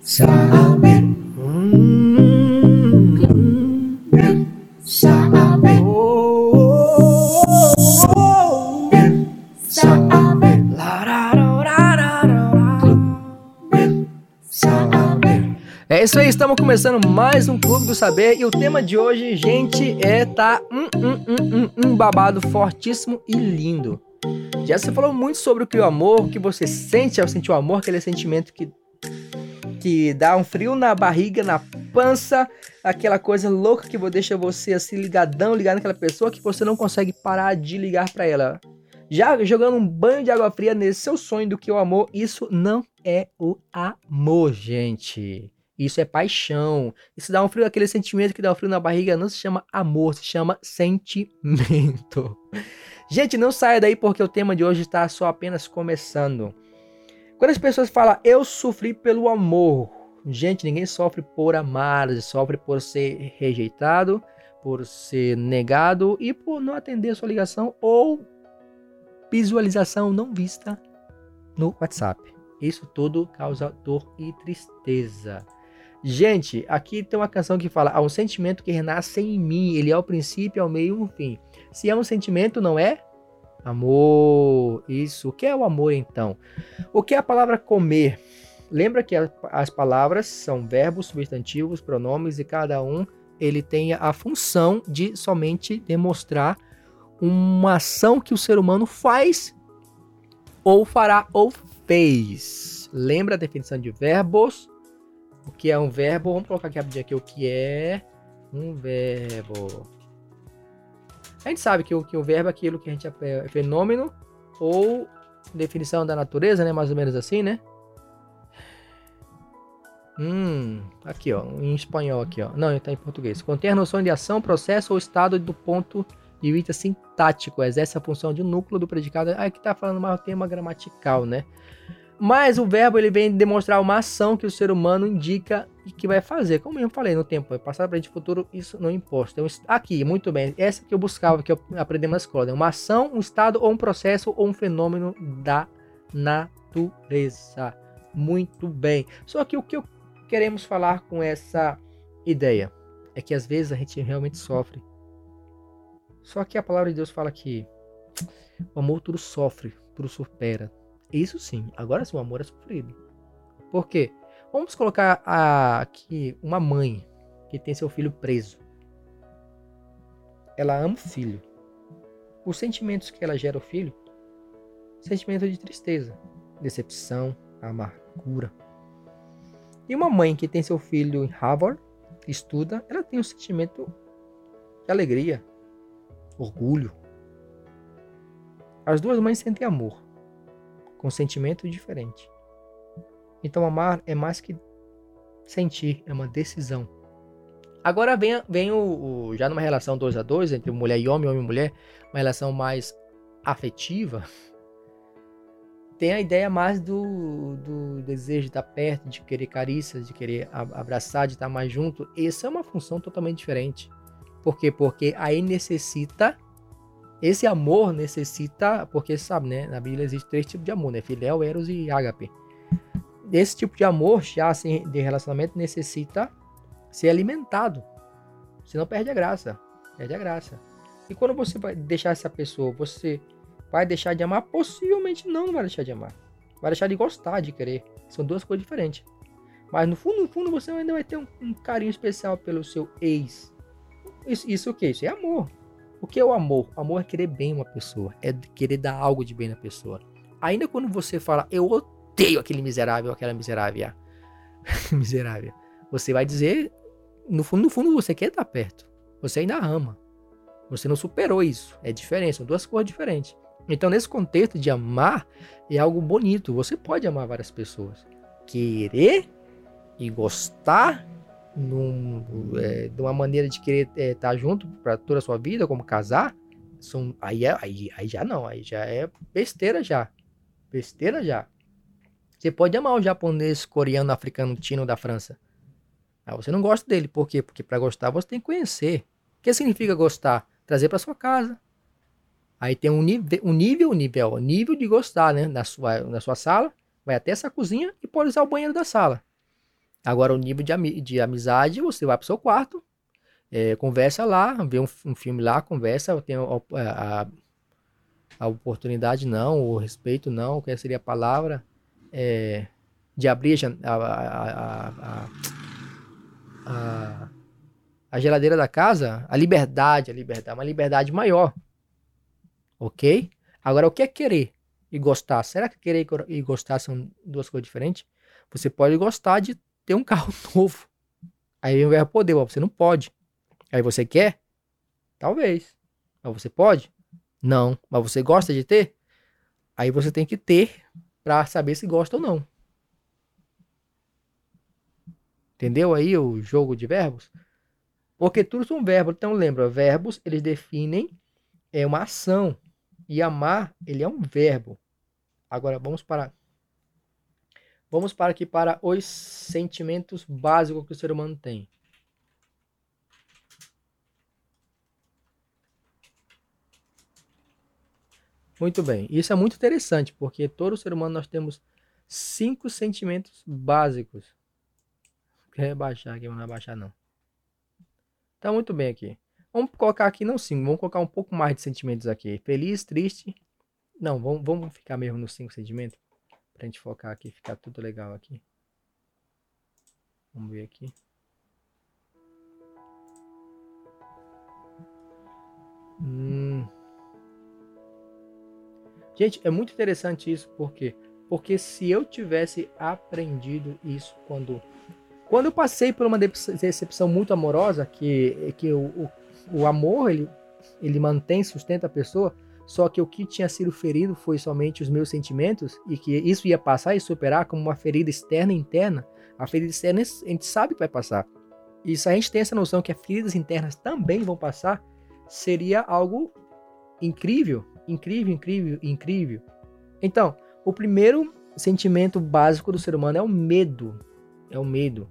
saber. É isso aí, estamos começando mais um Clube do Saber e o tema de hoje, gente, é tá um, um, um, um, babado fortíssimo e lindo. Já você falou muito sobre o que o amor, o que você sente ao sentir o amor, aquele sentimento que que dá um frio na barriga, na pança, aquela coisa louca que deixa você assim ligadão, ligado naquela pessoa que você não consegue parar de ligar para ela. Já jogando um banho de água fria nesse seu sonho do que o amor, isso não é o amor, gente. Isso é paixão. Isso dá um frio, aquele sentimento que dá um frio na barriga não se chama amor, se chama sentimento. Gente, não saia daí porque o tema de hoje está só apenas começando. Quando as pessoas falam, eu sofri pelo amor. Gente, ninguém sofre por amar, sofre por ser rejeitado, por ser negado e por não atender sua ligação ou visualização não vista no WhatsApp. Isso tudo causa dor e tristeza. Gente, aqui tem uma canção que fala: há um sentimento que renasce em mim, ele é o princípio, é o meio e o fim. Se é um sentimento, não é Amor, isso. O que é o amor então? O que é a palavra comer? Lembra que as palavras são verbos, substantivos, pronomes e cada um ele tem a função de somente demonstrar uma ação que o ser humano faz ou fará ou fez. Lembra a definição de verbos? O que é um verbo? Vamos colocar aqui rapidinho aqui o que é um verbo. A gente sabe que o, que o verbo é aquilo que a gente é, é fenômeno ou definição da natureza, né? Mais ou menos assim, né? Hum, aqui ó, em espanhol aqui ó. Não, está em português. Contém a noção de ação, processo ou estado do ponto de vista sintático. Exerce a função de núcleo do predicado. Ah, aqui tá falando mais o tema gramatical, né? Mas o verbo ele vem demonstrar uma ação que o ser humano indica e que vai fazer. Como eu falei no tempo, passado, presente e futuro, isso não importa. Então, aqui, muito bem, essa que eu buscava, que eu aprendi na escola. É uma ação, um estado ou um processo ou um fenômeno da natureza. Muito bem. Só que o que queremos falar com essa ideia é que às vezes a gente realmente sofre. Só que a palavra de Deus fala que o amor tudo sofre, tudo supera, isso sim. Agora sim, o amor é sofrido. Por quê? Vamos colocar aqui uma mãe que tem seu filho preso. Ela ama o filho. Os sentimentos que ela gera ao filho, sentimento de tristeza, decepção, amargura. E uma mãe que tem seu filho em Harvard, estuda, ela tem um sentimento de alegria, orgulho. As duas mães sentem amor com sentimento diferente. Então amar é mais que sentir, é uma decisão. Agora vem, vem o, o já numa relação 2 a 2 entre mulher e homem, homem e mulher, uma relação mais afetiva, tem a ideia mais do, do desejo de estar perto, de querer carícias, de querer abraçar, de estar mais junto. Essa é uma função totalmente diferente. Por quê? Porque aí necessita esse amor necessita, porque sabe, né? Na Bíblia existe três tipos de amor, né? Filéu, Eros e Ágape. Esse tipo de amor, já assim, de relacionamento, necessita ser alimentado. Senão perde a graça. Perde a graça. E quando você vai deixar essa pessoa, você vai deixar de amar? Possivelmente não, vai deixar de amar. Vai deixar de gostar, de querer. São duas coisas diferentes. Mas no fundo, no fundo, você ainda vai ter um, um carinho especial pelo seu ex. Isso, isso o que? Isso é amor. O que é o amor? O amor é querer bem uma pessoa, é querer dar algo de bem na pessoa. Ainda quando você fala, eu odeio aquele miserável, aquela miserável, miserável, você vai dizer, no fundo, no fundo você quer estar perto. Você ainda ama. Você não superou isso. É diferente, são duas coisas diferentes. Então, nesse contexto de amar, é algo bonito. Você pode amar várias pessoas. Querer e gostar num, é, de uma maneira de querer estar é, tá junto para toda a sua vida, como casar, são, aí, é, aí, aí já não, aí já é besteira já. Besteira já. Você pode amar o japonês, coreano, africano, tino da França. Mas você não gosta dele. Por quê? Porque para gostar você tem que conhecer. O que significa gostar? Trazer para sua casa. Aí tem um nível, um nível, nível, nível de gostar, né? Na sua, na sua sala, vai até essa cozinha e pode usar o banheiro da sala. Agora, o nível de, de amizade, você vai pro seu quarto, é, conversa lá, vê um, um, filme lá, conversa, tem a, a, a, oportunidade não, o respeito não, que seria a palavra, é, de abrir a, a, a, a geladeira da casa, a liberdade, a liberdade, uma liberdade maior. Ok? Agora, o que é querer e gostar? Será que querer e gostar são duas coisas diferentes? Você pode gostar de ter um carro novo. Aí o verbo poder, você não pode. Aí você quer? Talvez. Mas você pode? Não. Mas você gosta de ter? Aí você tem que ter para saber se gosta ou não. Entendeu aí o jogo de verbos? Porque tudo são verbos. Então lembra, verbos eles definem é uma ação e amar ele é um verbo. Agora vamos para vamos para aqui para os sentimentos básicos que o ser humano tem. Muito bem. Isso é muito interessante, porque todo ser humano nós temos cinco sentimentos básicos. Quer rebaixar aqui, vamos abaixar não. Tá muito bem aqui. Vamos colocar aqui, não cinco, vamos colocar um pouco mais de sentimentos aqui. Feliz, triste. Não, vamos, vamos ficar mesmo nos cinco sentimentos. Pra gente focar aqui, ficar tudo legal aqui. Vamos ver aqui. Hum. Gente, é muito interessante isso, por quê? Porque se eu tivesse aprendido isso quando quando eu passei por uma decepção muito amorosa, que, que o, o, o amor ele, ele mantém, sustenta a pessoa, só que o que tinha sido ferido foi somente os meus sentimentos e que isso ia passar e superar como uma ferida externa e interna. A ferida externa a gente sabe que vai passar. E se a gente tem essa noção que as feridas internas também vão passar, seria algo incrível, incrível, incrível, incrível. Então, o primeiro sentimento básico do ser humano é o medo. É o medo.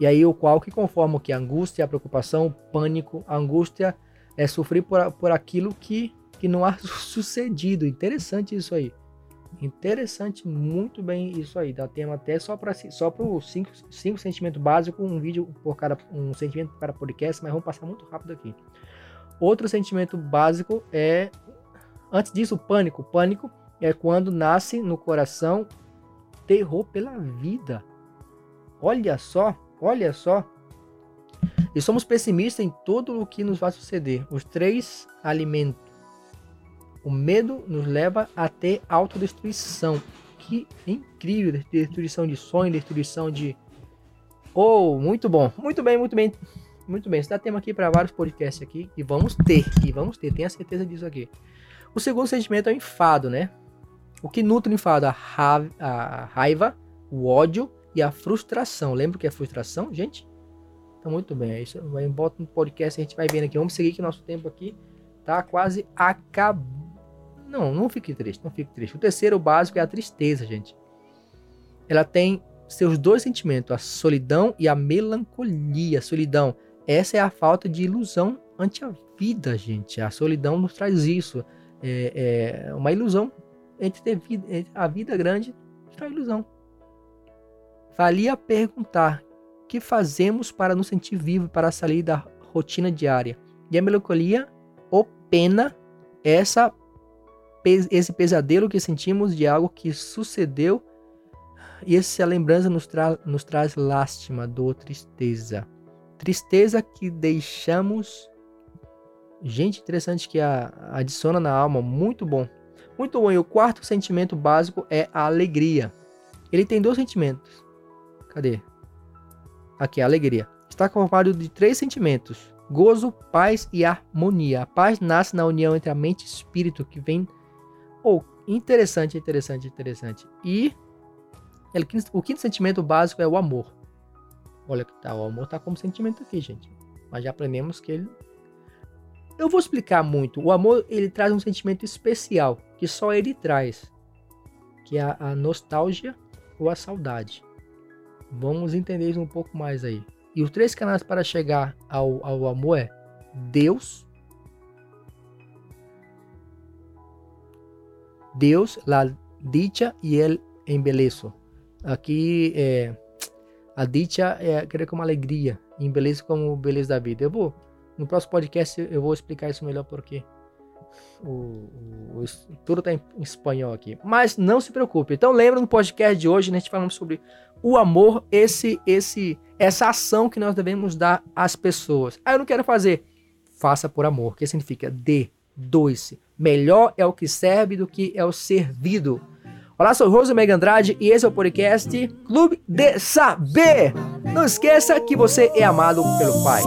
E aí o qual que conforma que a angústia, a preocupação, o pânico, a angústia é sofrer por, por aquilo que, que não há sucedido. Interessante isso aí. Interessante, muito bem isso aí. Dá tema até só para só para os cinco, cinco sentimentos básicos, um vídeo por cada um sentimento para podcast, mas vamos passar muito rápido aqui. Outro sentimento básico é antes disso, o pânico. Pânico é quando nasce no coração terror pela vida. Olha só, Olha só. E somos pessimistas em tudo o que nos vai suceder. Os três alimentos. O medo nos leva a ter autodestruição. Que incrível! Destruição de sonho, destruição de. Oh, muito bom. Muito bem, muito bem. Muito bem. Isso dá tema aqui para vários podcasts aqui. E vamos ter. E vamos ter. Tenha certeza disso aqui. O segundo sentimento é o enfado, né? O que nutre o enfado? A, ra a raiva, o ódio e a frustração. Lembra o que é frustração, gente? Então, muito bem. É isso. Vai bota no podcast, a gente vai vendo aqui. Vamos seguir que nosso tempo aqui tá quase acabando. Não, não fique triste, não fique triste. O terceiro básico é a tristeza, gente. Ela tem seus dois sentimentos, a solidão e a melancolia. A solidão, essa é a falta de ilusão ante a vida, gente. A solidão nos traz isso. É, é uma ilusão entre, ter vida, entre a vida grande traz ilusão. Valia perguntar: que fazemos para nos sentir vivos, para sair da rotina diária? E a melancolia ou pena, essa, esse pesadelo que sentimos de algo que sucedeu, e essa lembrança nos, tra nos traz lástima, dor, tristeza. Tristeza que deixamos. Gente, interessante que a, adiciona na alma, muito bom. Muito bom. E o quarto sentimento básico é a alegria. Ele tem dois sentimentos Cadê? Aqui, alegria. Está formado de três sentimentos: gozo, paz e harmonia. A paz nasce na união entre a mente e espírito, que vem. Oh, interessante, interessante, interessante. E o quinto sentimento básico é o amor. Olha que tá, o amor tá como sentimento aqui, gente. Mas já aprendemos que ele. Eu vou explicar muito. O amor ele traz um sentimento especial que só ele traz, que é a nostalgia ou a saudade. Vamos entender isso um pouco mais aí. E os três canais para chegar ao, ao amor é Deus, Deus, la dicha e el embeleço. Aqui é a dicha é querer como alegria, embeleço como beleza da vida. Eu vou no próximo podcast eu vou explicar isso melhor porque o, o, o tudo está em, em, espanhol aqui. Mas não se preocupe. Então lembra no podcast de hoje, né, a gente falando sobre o amor, esse esse essa ação que nós devemos dar às pessoas. Ah, eu não quero fazer. Faça por amor, que significa dê, doe-se. Melhor é o que serve do que é o servido. Olá, sou Rosa Mega Andrade e esse é o podcast Clube de Saber. Não esqueça que você é amado pelo Pai.